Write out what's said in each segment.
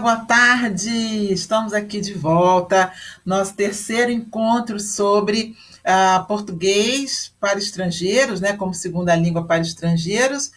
boa tarde! Estamos aqui de volta, nosso terceiro encontro sobre uh, português para estrangeiros, né, como segunda língua para estrangeiros,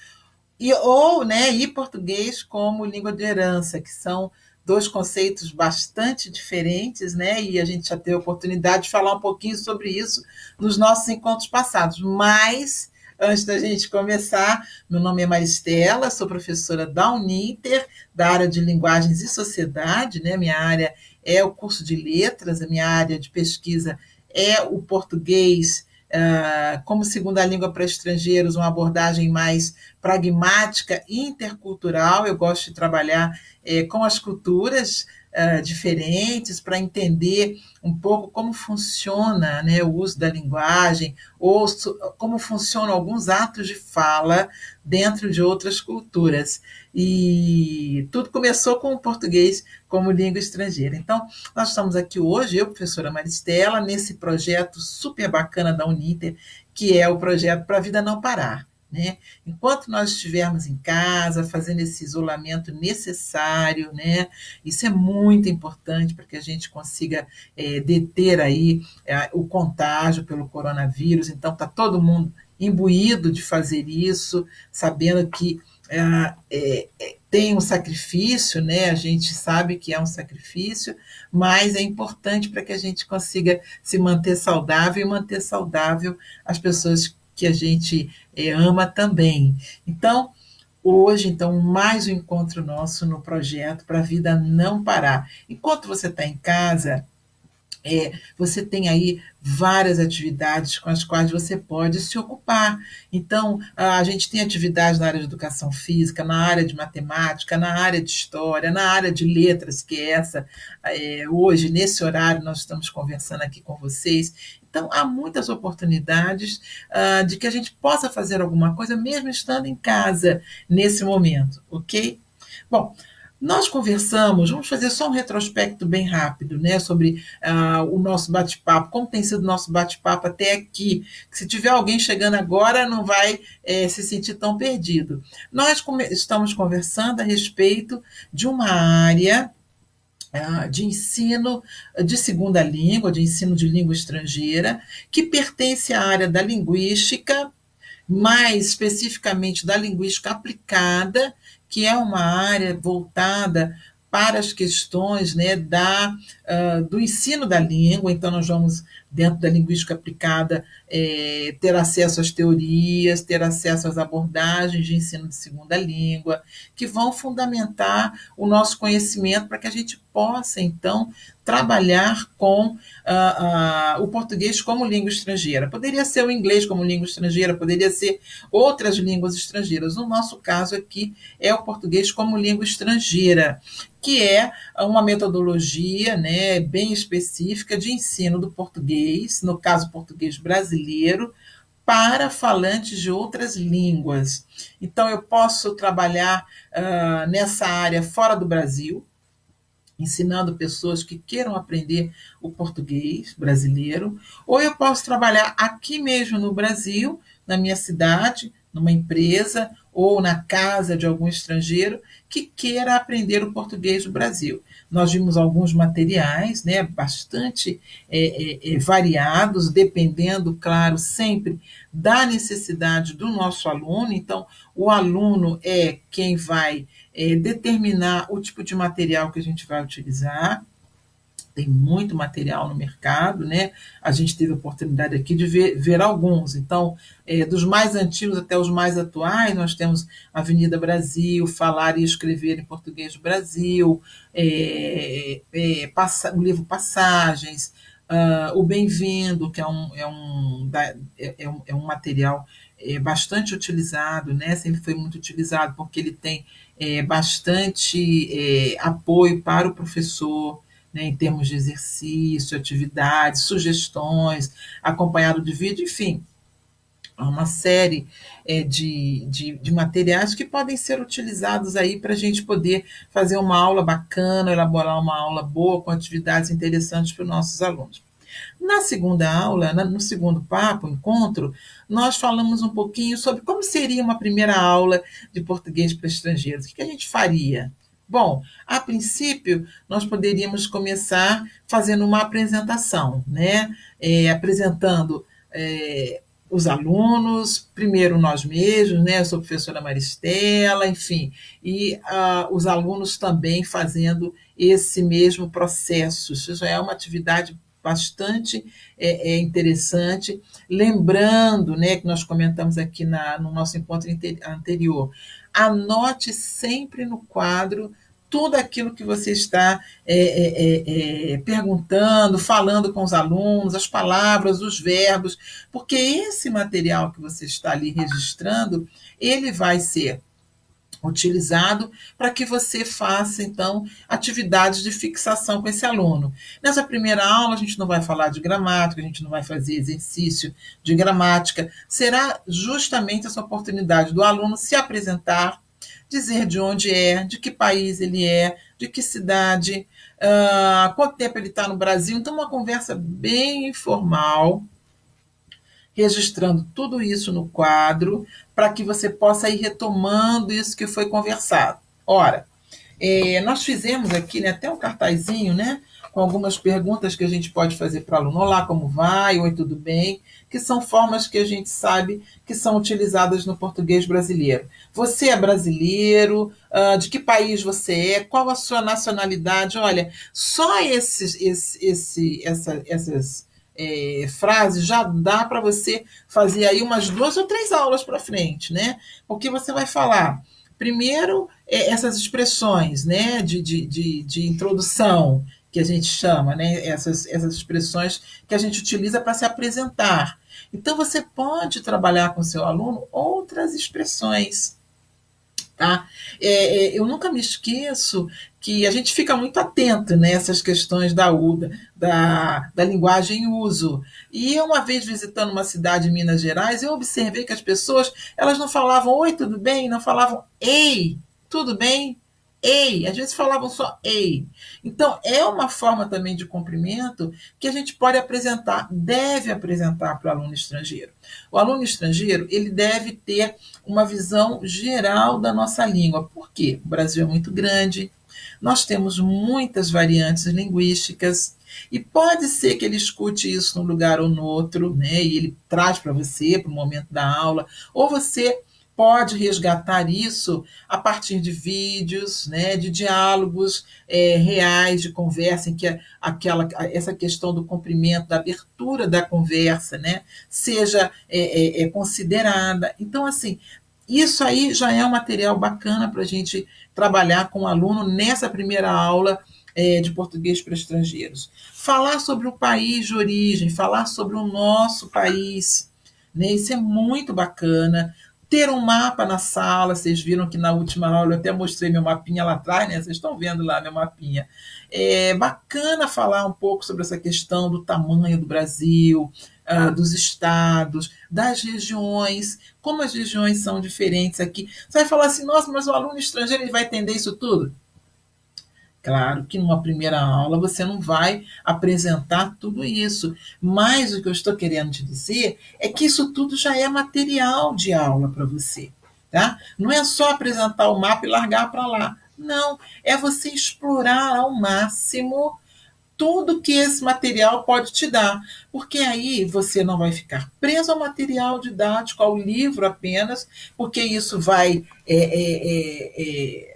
e ou né, e português como língua de herança, que são dois conceitos bastante diferentes, né? E a gente já teve a oportunidade de falar um pouquinho sobre isso nos nossos encontros passados, mas Antes da gente começar, meu nome é Maristela, sou professora da Uninter, da área de Linguagens e Sociedade, né? Minha área é o curso de letras, a minha área de pesquisa é o português uh, como segunda língua para estrangeiros, uma abordagem mais pragmática e intercultural. Eu gosto de trabalhar uh, com as culturas diferentes para entender um pouco como funciona né, o uso da linguagem, ou como funcionam alguns atos de fala dentro de outras culturas. E tudo começou com o português como língua estrangeira. Então, nós estamos aqui hoje, eu, professora Maristela, nesse projeto super bacana da Uniter, que é o projeto Para a Vida Não Parar. Né? Enquanto nós estivermos em casa, fazendo esse isolamento necessário, né? isso é muito importante para que a gente consiga é, deter aí é, o contágio pelo coronavírus. Então, está todo mundo imbuído de fazer isso, sabendo que é, é, é, tem um sacrifício, né? A gente sabe que é um sacrifício, mas é importante para que a gente consiga se manter saudável e manter saudável as pessoas que a gente é, ama também. Então, hoje, então, mais um encontro nosso no projeto para a vida não parar. Enquanto você está em casa, é, você tem aí várias atividades com as quais você pode se ocupar. Então, a gente tem atividades na área de educação física, na área de matemática, na área de história, na área de letras, que é essa, é, hoje, nesse horário, nós estamos conversando aqui com vocês. Então, há muitas oportunidades uh, de que a gente possa fazer alguma coisa, mesmo estando em casa nesse momento, ok? Bom, nós conversamos, vamos fazer só um retrospecto bem rápido, né, sobre uh, o nosso bate-papo, como tem sido o nosso bate-papo até aqui. Se tiver alguém chegando agora, não vai é, se sentir tão perdido. Nós estamos conversando a respeito de uma área de ensino de segunda língua, de ensino de língua estrangeira, que pertence à área da linguística, mais especificamente da linguística aplicada que é uma área voltada para as questões né, da, uh, do ensino da língua, então nós vamos, dentro da linguística aplicada, é, ter acesso às teorias, ter acesso às abordagens de ensino de segunda língua, que vão fundamentar o nosso conhecimento para que a gente possa, então, trabalhar com uh, uh, o português como língua estrangeira. Poderia ser o inglês como língua estrangeira, poderia ser outras línguas estrangeiras. No nosso caso aqui é o português como língua estrangeira, que é uma metodologia né, bem específica de ensino do português, no caso português brasileiro, para falantes de outras línguas. Então, eu posso trabalhar uh, nessa área fora do Brasil, ensinando pessoas que queiram aprender o português brasileiro, ou eu posso trabalhar aqui mesmo no Brasil, na minha cidade, numa empresa ou na casa de algum estrangeiro que queira aprender o português do Brasil. Nós vimos alguns materiais, né, bastante é, é, é variados, dependendo, claro, sempre da necessidade do nosso aluno. Então, o aluno é quem vai é, determinar o tipo de material que a gente vai utilizar. Tem muito material no mercado, né? A gente teve a oportunidade aqui de ver, ver alguns. Então, é, dos mais antigos até os mais atuais, nós temos Avenida Brasil, Falar e Escrever em Português do Brasil, é, é, passa, o livro Passagens, uh, o Bem-vindo, que é um, é um, é, é um, é um material é, bastante utilizado, né? sempre foi muito utilizado, porque ele tem é, bastante é, apoio para o professor, né, em termos de exercício, atividades, sugestões, acompanhado de vídeo, enfim, uma série é, de, de, de, materiais que podem ser utilizados aí para a gente poder fazer uma aula bacana, elaborar uma aula boa, com atividades interessantes para os nossos alunos. Na segunda aula, no segundo papo, encontro, nós falamos um pouquinho sobre como seria uma primeira aula de português para estrangeiros. O que a gente faria? Bom, a princípio, nós poderíamos começar fazendo uma apresentação, né? É, apresentando é, os alunos, primeiro nós mesmos, né? Eu sou professora Maristela, enfim, e uh, os alunos também fazendo esse mesmo processo. Isso já é uma atividade bastante é, é interessante. Lembrando, né, que nós comentamos aqui na, no nosso encontro anterior, anote sempre no quadro tudo aquilo que você está é, é, é, é, perguntando, falando com os alunos, as palavras, os verbos, porque esse material que você está ali registrando, ele vai ser utilizado para que você faça, então, atividades de fixação com esse aluno. Nessa primeira aula, a gente não vai falar de gramática, a gente não vai fazer exercício de gramática, será justamente essa oportunidade do aluno se apresentar dizer de onde é, de que país ele é, de que cidade, uh, quanto tempo ele está no Brasil. Então, uma conversa bem informal, registrando tudo isso no quadro, para que você possa ir retomando isso que foi conversado. Ora, é, nós fizemos aqui né, até um cartazinho, né? Com algumas perguntas que a gente pode fazer para o aluno. Olá, como vai? Oi, tudo bem? que são formas que a gente sabe que são utilizadas no português brasileiro. Você é brasileiro? Uh, de que país você é? Qual a sua nacionalidade? Olha, só esses, esse, esse, essa, essas é, já dá para você fazer aí umas duas ou três aulas para frente, né? Porque você vai falar primeiro é, essas expressões, né, de, de, de, de introdução que a gente chama, né? essas, essas expressões que a gente utiliza para se apresentar. Então, você pode trabalhar com seu aluno outras expressões. Tá? É, é, eu nunca me esqueço que a gente fica muito atento nessas questões da UDA, da, da linguagem em uso. E eu, uma vez visitando uma cidade em Minas Gerais, eu observei que as pessoas elas não falavam oi, tudo bem? Não falavam ei, tudo bem? Ei, às vezes falavam só ei. Então, é uma forma também de cumprimento que a gente pode apresentar, deve apresentar para o aluno estrangeiro. O aluno estrangeiro, ele deve ter uma visão geral da nossa língua. Por quê? O Brasil é muito grande, nós temos muitas variantes linguísticas, e pode ser que ele escute isso num lugar ou no outro, né? E ele traz para você, para o momento da aula, ou você pode resgatar isso a partir de vídeos, né, de diálogos é, reais, de conversa, em que aquela, essa questão do comprimento, da abertura da conversa, né, seja é, é, é considerada. Então, assim, isso aí já é um material bacana para a gente trabalhar com o aluno nessa primeira aula é, de português para estrangeiros. Falar sobre o país de origem, falar sobre o nosso país, né? Isso é muito bacana ter um mapa na sala. Vocês viram que na última aula eu até mostrei meu mapinha lá atrás, né? Vocês estão vendo lá meu mapinha. É bacana falar um pouco sobre essa questão do tamanho do Brasil, uh, dos estados, das regiões, como as regiões são diferentes aqui. Você vai falar assim, nossa, mas o aluno estrangeiro ele vai entender isso tudo? Claro que numa primeira aula você não vai apresentar tudo isso, mas o que eu estou querendo te dizer é que isso tudo já é material de aula para você. Tá? Não é só apresentar o mapa e largar para lá. Não, é você explorar ao máximo tudo que esse material pode te dar, porque aí você não vai ficar preso ao material didático, ao livro apenas, porque isso vai é, é, é, é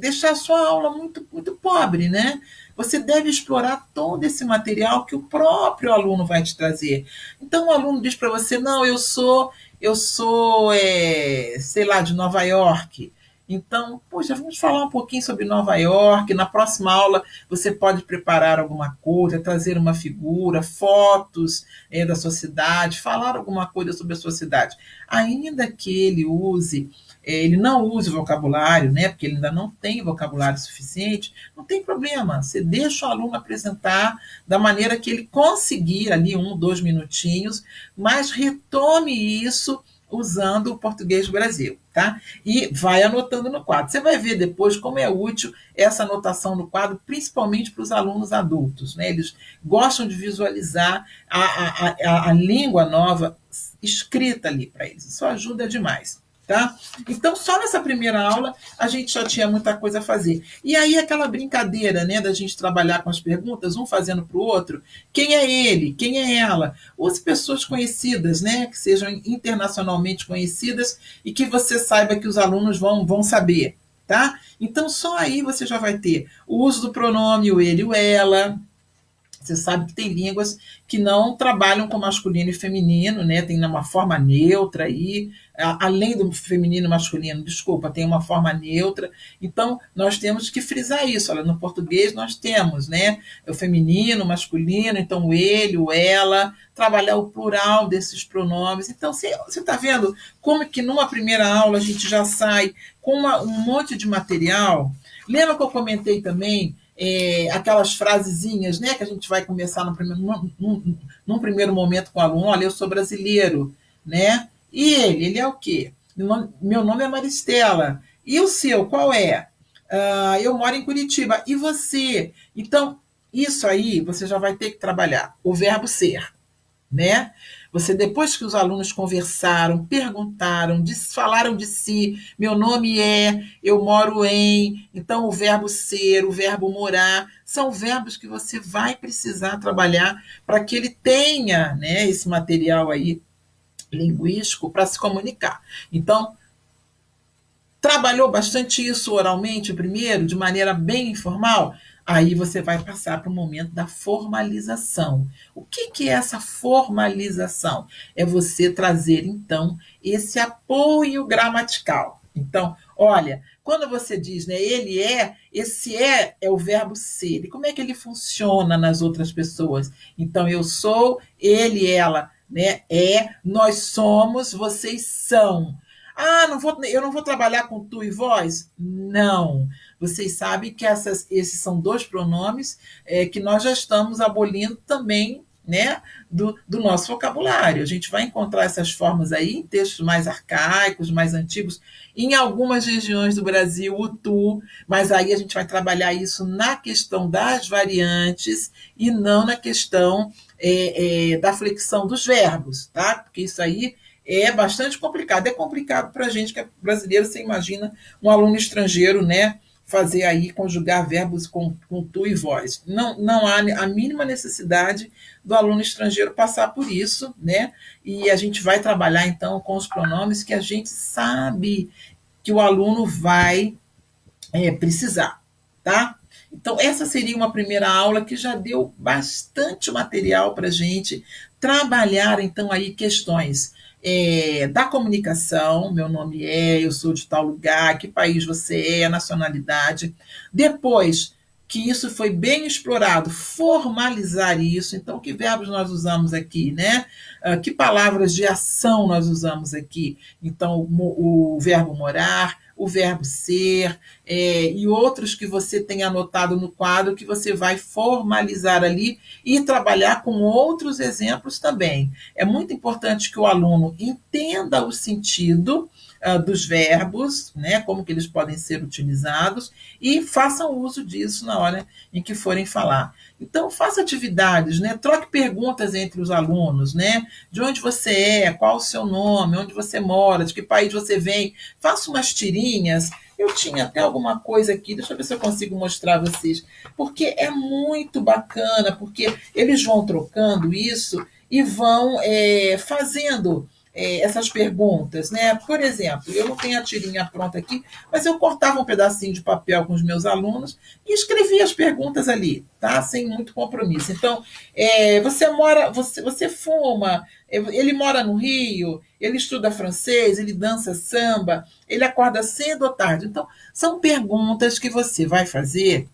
deixar a sua aula muito, muito pobre, né? Você deve explorar todo esse material que o próprio aluno vai te trazer. Então o aluno diz para você, não, eu sou, eu sou, é, sei lá, de Nova York. Então, poxa, vamos falar um pouquinho sobre Nova York. Na próxima aula você pode preparar alguma coisa, trazer uma figura, fotos é, da sua cidade, falar alguma coisa sobre a sua cidade. Ainda que ele use ele não use o vocabulário, né, porque ele ainda não tem vocabulário suficiente, não tem problema. Você deixa o aluno apresentar da maneira que ele conseguir ali um, dois minutinhos, mas retome isso usando o português do Brasil, tá? E vai anotando no quadro. Você vai ver depois como é útil essa anotação no quadro, principalmente para os alunos adultos, né? Eles gostam de visualizar a, a, a, a língua nova escrita ali para eles. Isso ajuda demais Tá? Então, só nessa primeira aula a gente já tinha muita coisa a fazer. E aí, aquela brincadeira né, da gente trabalhar com as perguntas, um fazendo para o outro: quem é ele? Quem é ela? Use pessoas conhecidas, né, que sejam internacionalmente conhecidas e que você saiba que os alunos vão, vão saber. Tá? Então, só aí você já vai ter o uso do pronome o ele, o ela, você sabe que tem línguas que não trabalham com masculino e feminino, né? Tem uma forma neutra aí, além do feminino e masculino, desculpa, tem uma forma neutra. Então, nós temos que frisar isso. Olha, no português nós temos, né? O feminino, o masculino, então o ele, o ela, trabalhar o plural desses pronomes. Então, você está vendo como que numa primeira aula a gente já sai com uma, um monte de material. Lembra que eu comentei também é, aquelas frasezinhas, né, que a gente vai começar no primeiro, num, num, primeiro momento com o aluno, olha, eu sou brasileiro, né? E ele, ele é o quê? Meu nome, meu nome é Maristela. E o seu, qual é? Uh, eu moro em Curitiba. E você? Então, isso aí você já vai ter que trabalhar. O verbo ser, né? Você, depois que os alunos conversaram, perguntaram, falaram de si, meu nome é, eu moro em, então o verbo ser, o verbo morar, são verbos que você vai precisar trabalhar para que ele tenha né, esse material aí linguístico para se comunicar. Então, trabalhou bastante isso oralmente primeiro, de maneira bem informal? Aí você vai passar para o momento da formalização. O que, que é essa formalização? É você trazer, então, esse apoio gramatical. Então, olha, quando você diz, né, ele é, esse é é o verbo ser. E como é que ele funciona nas outras pessoas? Então, eu sou, ele, ela, né, é, nós somos, vocês são. Ah, não vou, eu não vou trabalhar com tu e voz? Não. Vocês sabem que essas, esses são dois pronomes é, que nós já estamos abolindo também né, do, do, nosso vocabulário. A gente vai encontrar essas formas aí em textos mais arcaicos, mais antigos, em algumas regiões do Brasil, o tu, mas aí a gente vai trabalhar isso na questão das variantes e não na questão é, é, da flexão dos verbos, tá? Porque isso aí é bastante complicado. É complicado para a gente que é brasileiro, você imagina um aluno estrangeiro, né? Fazer aí, conjugar verbos com, com tu e voz. Não, não há a mínima necessidade do aluno estrangeiro passar por isso, né? E a gente vai trabalhar então com os pronomes que a gente sabe que o aluno vai é, precisar, tá? Então, essa seria uma primeira aula que já deu bastante material para a gente trabalhar, então, aí questões é, da comunicação, meu nome é, eu sou de tal lugar, que país você é, a nacionalidade. Depois que isso foi bem explorado, formalizar isso. Então, que verbos nós usamos aqui, né? Uh, que palavras de ação nós usamos aqui? Então, o, o verbo morar, o verbo ser é, e outros que você tem anotado no quadro que você vai formalizar ali e trabalhar com outros exemplos também. É muito importante que o aluno entenda o sentido uh, dos verbos, né, como que eles podem ser utilizados e façam uso disso na hora em que forem falar. Então, faça atividades, né? Troque perguntas entre os alunos, né? De onde você é, qual o seu nome, onde você mora, de que país você vem. Faça umas tirinhas. Eu tinha até alguma coisa aqui, deixa eu ver se eu consigo mostrar a vocês. Porque é muito bacana, porque eles vão trocando isso e vão é, fazendo é, essas perguntas, né? Por exemplo, eu não tenho a tirinha pronta aqui, mas eu cortava um pedacinho de papel com os meus alunos e escrevia as perguntas ali, tá? Sem muito compromisso. Então, é, você mora, você, você fuma, é, ele mora no Rio, ele estuda francês, ele dança samba, ele acorda cedo ou tarde. Então, são perguntas que você vai fazer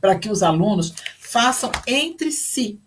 para que os alunos façam entre si,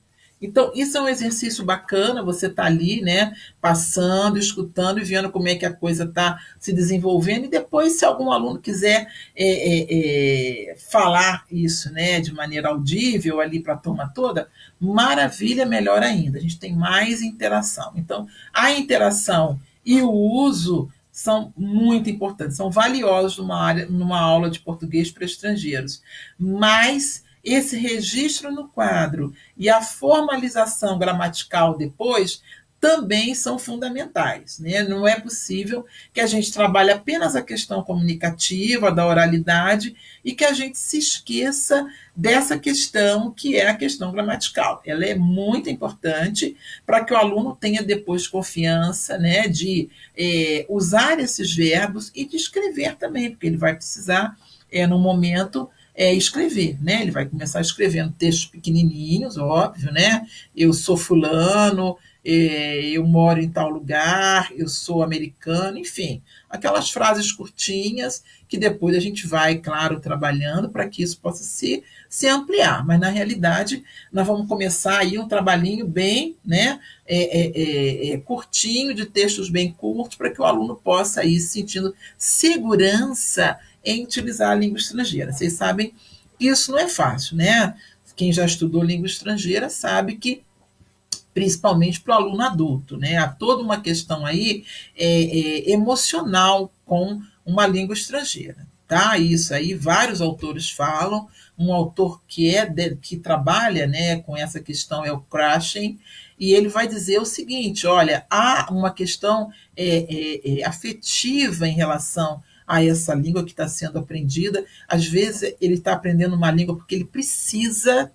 então, isso é um exercício bacana, você está ali, né, passando, escutando e vendo como é que a coisa está se desenvolvendo. E depois, se algum aluno quiser é, é, é, falar isso, né, de maneira audível ali para a turma toda, maravilha, melhor ainda. A gente tem mais interação. Então, a interação e o uso são muito importantes, são valiosos numa, área, numa aula de português para estrangeiros. Mas esse registro no quadro e a formalização gramatical depois também são fundamentais. Né? Não é possível que a gente trabalhe apenas a questão comunicativa, da oralidade, e que a gente se esqueça dessa questão que é a questão gramatical. Ela é muito importante para que o aluno tenha depois confiança né, de é, usar esses verbos e de escrever também, porque ele vai precisar, é, no momento, é, escrever, né? Ele vai começar escrevendo textos pequenininhos, óbvio, né? Eu sou fulano, é, eu moro em tal lugar, eu sou americano, enfim, aquelas frases curtinhas que depois a gente vai, claro, trabalhando para que isso possa se, se ampliar. Mas na realidade, nós vamos começar aí um trabalhinho bem né, é, é, é, é curtinho, de textos bem curtos, para que o aluno possa ir sentindo segurança em utilizar a língua estrangeira. Vocês sabem que isso não é fácil, né? Quem já estudou língua estrangeira sabe que principalmente para o aluno adulto. Né? Há toda uma questão aí é, é, emocional com uma língua estrangeira. Tá? Isso aí vários autores falam. Um autor que é de, que trabalha né, com essa questão é o Krashen, e ele vai dizer o seguinte: olha, há uma questão é, é, é afetiva em relação a essa língua que está sendo aprendida. Às vezes ele está aprendendo uma língua porque ele precisa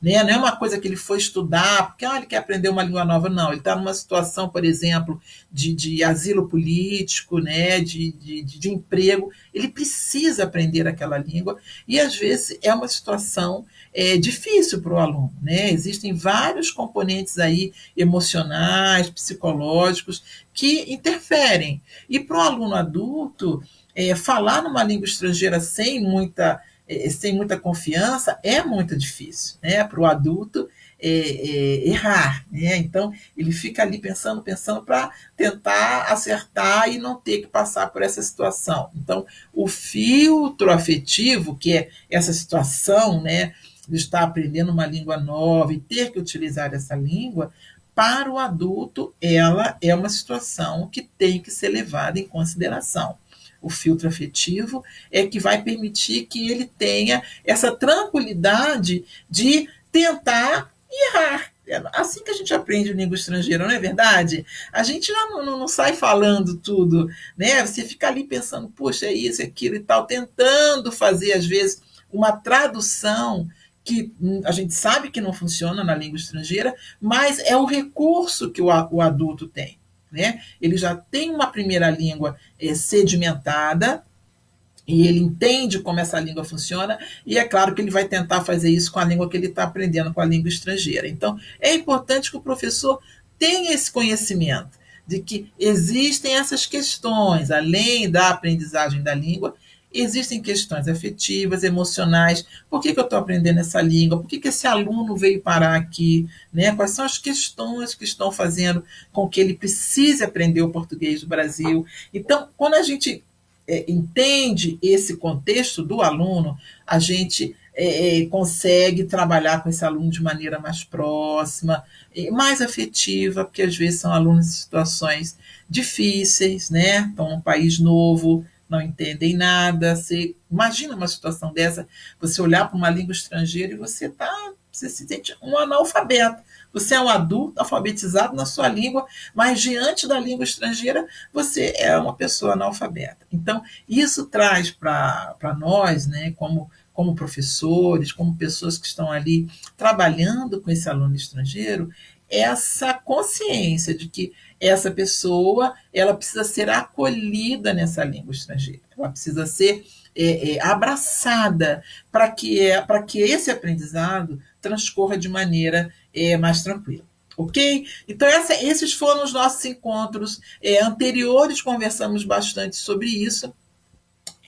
né? Não é uma coisa que ele foi estudar porque ah, ele quer aprender uma língua nova, não. Ele está numa situação, por exemplo, de, de asilo político, né? de, de, de emprego. Ele precisa aprender aquela língua e, às vezes, é uma situação é, difícil para o aluno. Né? Existem vários componentes aí emocionais, psicológicos, que interferem. E para o aluno adulto, é, falar numa língua estrangeira sem muita é, sem muita confiança é muito difícil né, para o adulto é, é, errar. Né? Então, ele fica ali pensando, pensando para tentar acertar e não ter que passar por essa situação. Então, o filtro afetivo, que é essa situação né, de estar aprendendo uma língua nova e ter que utilizar essa língua, para o adulto, ela é uma situação que tem que ser levada em consideração o filtro afetivo, é que vai permitir que ele tenha essa tranquilidade de tentar errar. É assim que a gente aprende língua estrangeira, não é verdade? A gente não, não, não, sai falando tudo, né? Você fica ali pensando, poxa, é isso, é aquilo e tal, tentando fazer, às vezes, uma tradução que hum, a gente sabe que não funciona na língua estrangeira, mas é o recurso que o, o adulto tem. Né? Ele já tem uma primeira língua é, sedimentada, e ele entende como essa língua funciona, e é claro que ele vai tentar fazer isso com a língua que ele está aprendendo, com a língua estrangeira. Então, é importante que o professor tenha esse conhecimento de que existem essas questões, além da aprendizagem da língua, existem questões afetivas, emocionais. Por que, que eu estou aprendendo essa língua? Por que, que esse aluno veio parar aqui? Né? Quais são as questões que estão fazendo com que ele precise aprender o português do Brasil? Então, quando a gente é, entende esse contexto do aluno, a gente é, é consegue trabalhar com esse aluno de maneira mais próxima, mais afetiva, porque às vezes são alunos em situações difíceis, né? Estão num país novo, não entendem nada. Você imagina uma situação dessa, você olhar para uma língua estrangeira e você tá, você se sente um analfabeto. Você é um adulto alfabetizado na sua língua, mas diante da língua estrangeira você é uma pessoa analfabeta. Então, isso traz para nós, né, como, como professores, como pessoas que estão ali trabalhando com esse aluno estrangeiro, essa consciência de que essa pessoa ela precisa ser acolhida nessa língua estrangeira, ela precisa ser é, é, abraçada para que, é, que esse aprendizado transcorra de maneira é, mais tranquila. Ok? Então, essa, esses foram os nossos encontros é, anteriores, conversamos bastante sobre isso.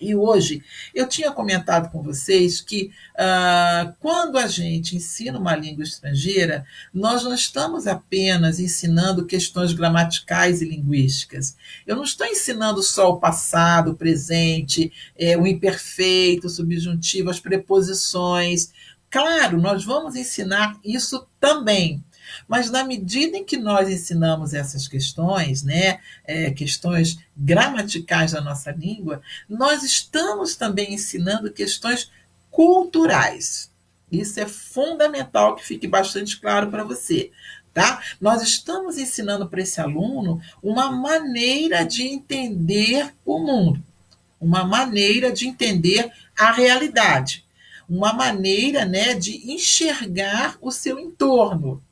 E hoje eu tinha comentado com vocês que uh, quando a gente ensina uma língua estrangeira, nós não estamos apenas ensinando questões gramaticais e linguísticas. Eu não estou ensinando só o passado, o presente, é, o imperfeito, o subjuntivo, as preposições. Claro, nós vamos ensinar isso também, mas na medida em que nós ensinamos essas questões, né, é, questões gramaticais da nossa língua, nós estamos também ensinando questões culturais. Isso é fundamental que fique bastante claro para você. Tá? Nós estamos ensinando para esse aluno uma maneira de entender o mundo, uma maneira de entender a realidade, uma maneira né, de enxergar o seu entorno.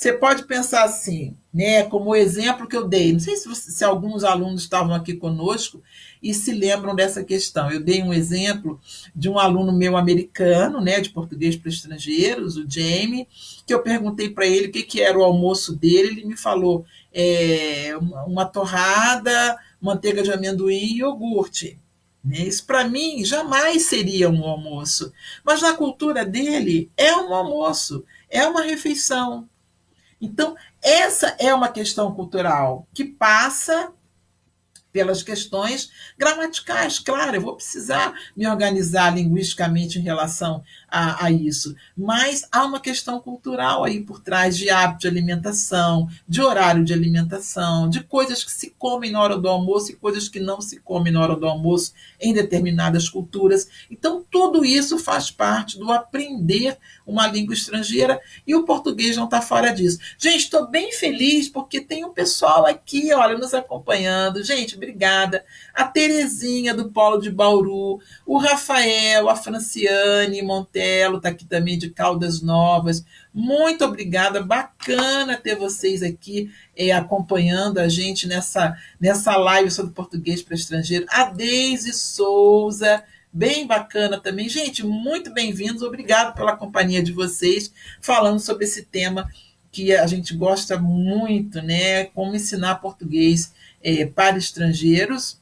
Você pode pensar assim, né, como o exemplo que eu dei. Não sei se, se alguns alunos estavam aqui conosco e se lembram dessa questão. Eu dei um exemplo de um aluno meu americano, né, de português para estrangeiros, o Jamie, que eu perguntei para ele o que, que era o almoço dele. Ele me falou é, uma, uma torrada, manteiga de amendoim e iogurte. Né? Isso para mim jamais seria um almoço, mas na cultura dele é um almoço, é uma refeição. Então, essa é uma questão cultural que passa pelas questões gramaticais. Claro, eu vou precisar me organizar linguisticamente em relação a, a, isso, mas há uma questão cultural aí por trás de hábito de alimentação, de horário de alimentação, de coisas que se comem na hora do almoço e coisas que não se comem na hora do almoço em determinadas culturas. Então, tudo isso faz parte do aprender uma língua estrangeira e o português não está fora disso. Gente, estou bem feliz porque tem um pessoal aqui, olha, nos acompanhando. Gente, obrigada. A Terezinha do Polo de Bauru, o Rafael, a Franciane Montelo, está aqui também de Caldas Novas. Muito obrigada, bacana ter vocês aqui é, acompanhando a gente nessa, nessa live sobre português para estrangeiro. A Deise Souza, bem bacana também. Gente, muito bem-vindos, obrigado pela companhia de vocês, falando sobre esse tema que a gente gosta muito, né? Como ensinar português é, para estrangeiros,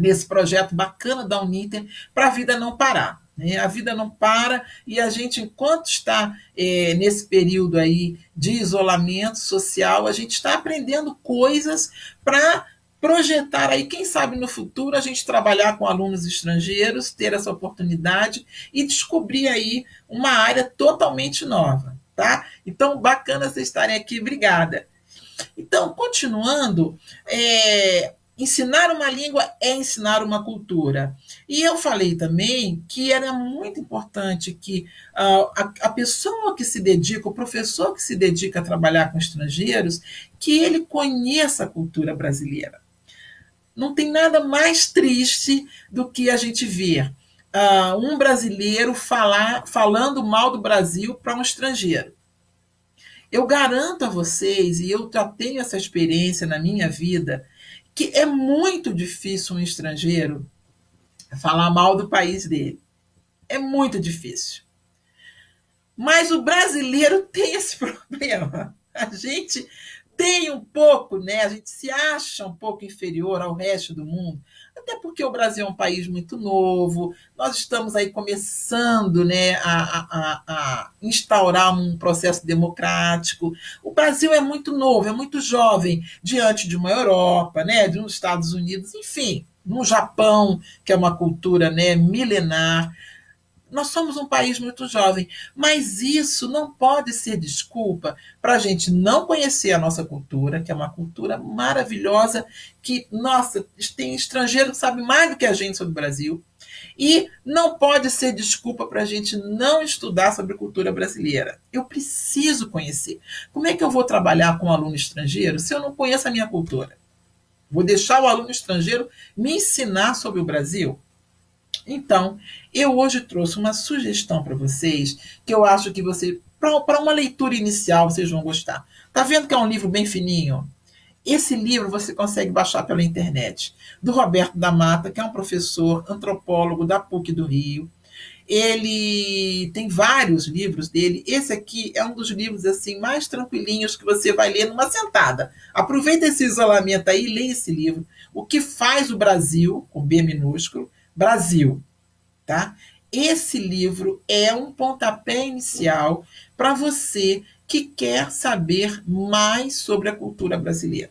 nesse projeto bacana da Uninter, para a vida não parar. Né? A vida não para e a gente, enquanto está é, nesse período aí de isolamento social, a gente está aprendendo coisas para projetar aí, quem sabe no futuro a gente trabalhar com alunos estrangeiros, ter essa oportunidade e descobrir aí uma área totalmente nova, tá? Então, bacana vocês estarem aqui, obrigada. Então, continuando, é, ensinar uma língua é ensinar uma cultura. E eu falei também que era muito importante que uh, a, a, pessoa que se dedica, o professor que se dedica a trabalhar com estrangeiros, que ele conheça a cultura brasileira. Não tem nada mais triste do que a gente ver uh, um brasileiro falar, falando mal do Brasil para um estrangeiro. Eu garanto a vocês, e eu já tenho essa experiência na minha vida, que é muito difícil um estrangeiro falar mal do país dele. É muito difícil. Mas o brasileiro tem esse problema. A gente tem um pouco, né? A gente se acha um pouco inferior ao resto do mundo, até porque o Brasil é um país muito novo, nós estamos aí começando né, a, a, a instaurar um processo democrático. O Brasil é muito novo, é muito jovem, diante de uma Europa, né, de uns Estados Unidos, enfim, no Japão, que é uma cultura né, milenar nós somos um país muito jovem, mas isso não pode ser desculpa para a gente não conhecer a nossa cultura, que é uma cultura maravilhosa, que, nossa, tem estrangeiro que sabe mais do que a gente sobre o Brasil, e não pode ser desculpa para a gente não estudar sobre cultura brasileira. Eu preciso conhecer. Como é que eu vou trabalhar com um aluno estrangeiro se eu não conheço a minha cultura? Vou deixar o aluno estrangeiro me ensinar sobre o Brasil? Então, eu hoje trouxe uma sugestão para vocês que eu acho que você, para uma leitura inicial, vocês vão gostar. Tá vendo que é um livro bem fininho? Esse livro você consegue baixar pela internet, do Roberto da Mata, que é um professor antropólogo da PUC do Rio. Ele tem vários livros dele. Esse aqui é um dos livros assim mais tranquilinhos que você vai ler numa sentada. Aproveita esse isolamento aí e leia esse livro. O que faz o Brasil, com B minúsculo, Brasil, tá? Esse livro é um pontapé inicial para você que quer saber mais sobre a cultura brasileira.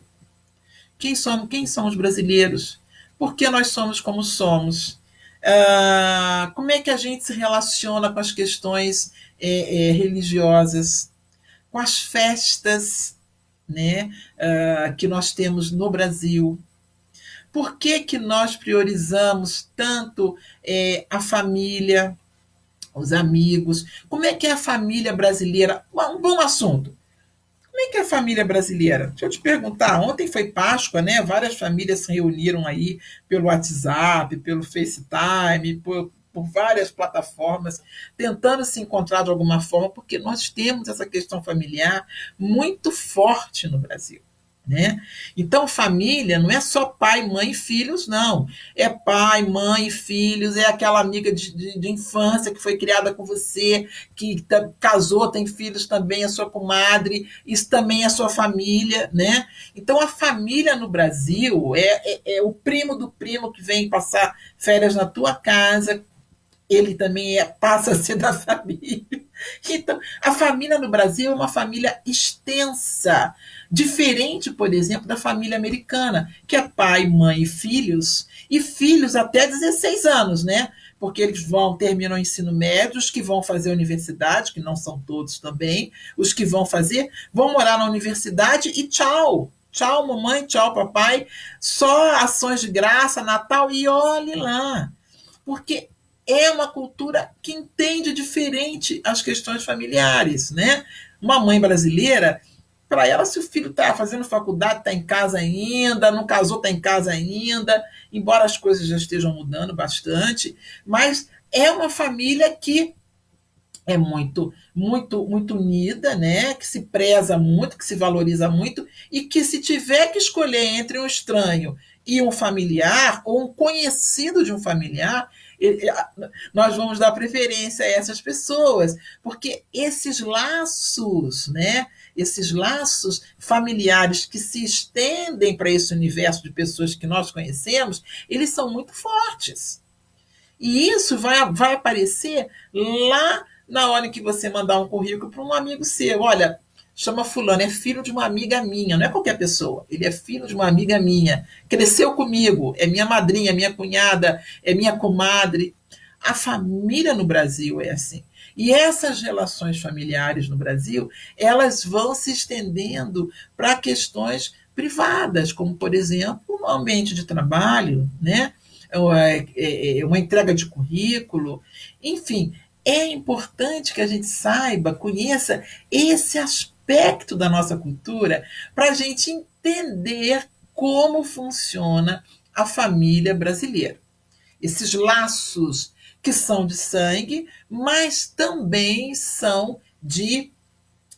Quem somos? Quem são os brasileiros? Por que nós somos como somos? Uh, como é que a gente se relaciona com as questões é, é, religiosas, com as festas né, uh, que nós temos no Brasil, por que, que nós priorizamos tanto é, a família, os amigos? Como é que é a família brasileira? Um bom assunto. Como é que é a família brasileira? Deixa eu te perguntar. Ontem foi Páscoa, né? Várias famílias se reuniram aí pelo WhatsApp, pelo FaceTime, por, por várias plataformas, tentando se encontrar de alguma forma, porque nós temos essa questão familiar muito forte no Brasil. Né? Então, família não é só pai, mãe e filhos, não. É pai, mãe, filhos, é aquela amiga de, de, de infância que foi criada com você, que casou, tem filhos também, é sua comadre, isso também é sua família. Né? Então, a família no Brasil é, é, é o primo do primo que vem passar férias na tua casa, ele também é, passa a ser da família. Então, a família no Brasil é uma família extensa, diferente, por exemplo, da família americana, que é pai, mãe e filhos, e filhos até 16 anos, né? Porque eles vão, terminam o ensino médio, os que vão fazer universidade, que não são todos também, os que vão fazer, vão morar na universidade e tchau. Tchau, mamãe, tchau, papai. Só ações de graça, Natal e olhe lá. Porque é uma cultura que entende diferente as questões familiares, né? Uma mãe brasileira, para ela, se o filho está fazendo faculdade, está em casa ainda, não casou, está em casa ainda, embora as coisas já estejam mudando bastante, mas é uma família que é muito, muito, muito unida, né? Que se preza muito, que se valoriza muito e que se tiver que escolher entre um estranho e um familiar ou um conhecido de um familiar, nós vamos dar preferência a essas pessoas, porque esses laços, né, esses laços familiares que se estendem para esse universo de pessoas que nós conhecemos, eles são muito fortes. E isso vai, vai aparecer lá na hora que você mandar um currículo para um amigo seu. Olha, chama fulano, é filho de uma amiga minha, não é qualquer pessoa, ele é filho de uma amiga minha, cresceu comigo, é minha madrinha, minha cunhada, é minha comadre. A família no Brasil é assim. E essas relações familiares no Brasil, elas vão se estendendo para questões privadas, como, por exemplo, o ambiente de trabalho, né? É, é, é uma entrega de currículo, enfim, é importante que a gente saiba, conheça esse aspecto aspecto da nossa cultura para a gente entender como funciona a família brasileira. Esses laços que são de sangue, mas também são de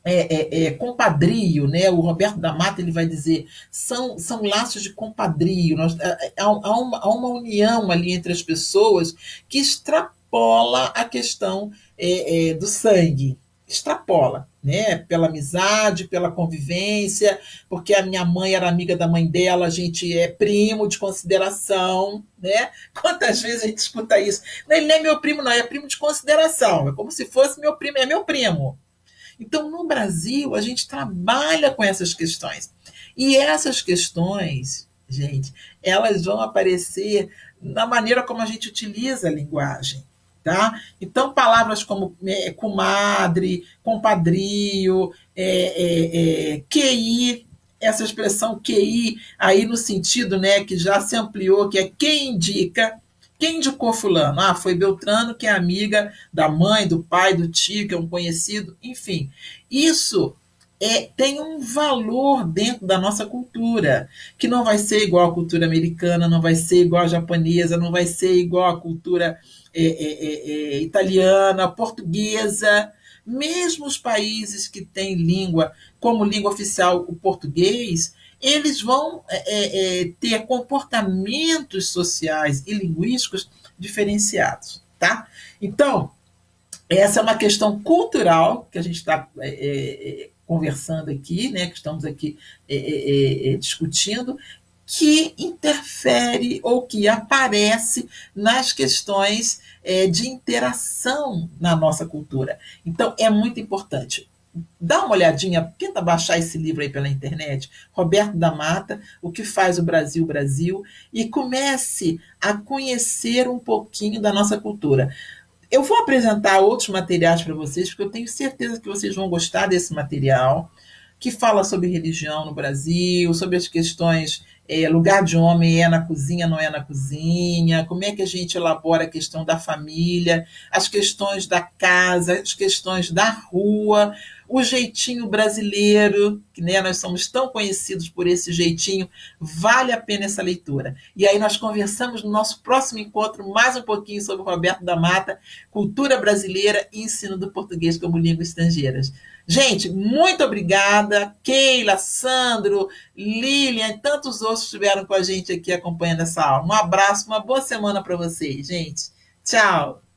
é, é, é, compadrio, né? O Roberto da Mata ele vai dizer são, são laços de compadrio. Nós, é, é, há, há, uma, há uma união ali entre as pessoas que extrapola a questão é, do sangue, extrapola né? Pela amizade, pela convivência, porque a minha mãe era amiga da mãe dela, a gente é primo de consideração, né? Quantas vezes a gente escuta isso? Ele não é meu primo, não, é primo de consideração. É como se fosse meu primo, é meu primo. Então, no Brasil, a gente trabalha com essas questões. E essas questões, gente, elas vão aparecer na maneira como a gente utiliza a linguagem. Tá? Então, palavras como é, comadre, compadrio, é, é, é QI, essa expressão QI, aí no sentido né, que já se ampliou, que é quem indica, quem indicou fulano? Ah, foi Beltrano, que é amiga da mãe, do pai, do tio, que é um conhecido, enfim. Isso é, tem um valor dentro da nossa cultura, que não vai ser igual à cultura americana, não vai ser igual à japonesa, não vai ser igual à cultura é, é, é, é, italiana, portuguesa, mesmo os países que têm língua como língua oficial o português, eles vão é, é, ter comportamentos sociais e linguísticos diferenciados, tá? Então, essa é uma questão cultural que a gente está conversando aqui, né, que estamos aqui discutindo, que interfere ou que aparece nas questões é, de interação na nossa cultura. Então, é muito importante. Dá uma olhadinha, tenta baixar esse livro aí pela internet, Roberto da Mata, O que faz o Brasil Brasil, e comece a conhecer um pouquinho da nossa cultura. Eu vou apresentar outros materiais para vocês, porque eu tenho certeza que vocês vão gostar desse material, que fala sobre religião no Brasil, sobre as questões é, lugar de homem é na cozinha, não é na cozinha, como é que a gente elabora a questão da família, as questões da casa, as questões da rua, o jeitinho brasileiro, que né, nós somos tão conhecidos por esse jeitinho, vale a pena essa leitura. E aí nós conversamos no nosso próximo encontro mais um pouquinho sobre Roberto da Mata, cultura brasileira e ensino do português como língua estrangeira. Gente, muito obrigada. Keila, Sandro, Lilian e tantos outros estiveram com a gente aqui acompanhando essa aula. Um abraço, uma boa semana para vocês, gente. Tchau.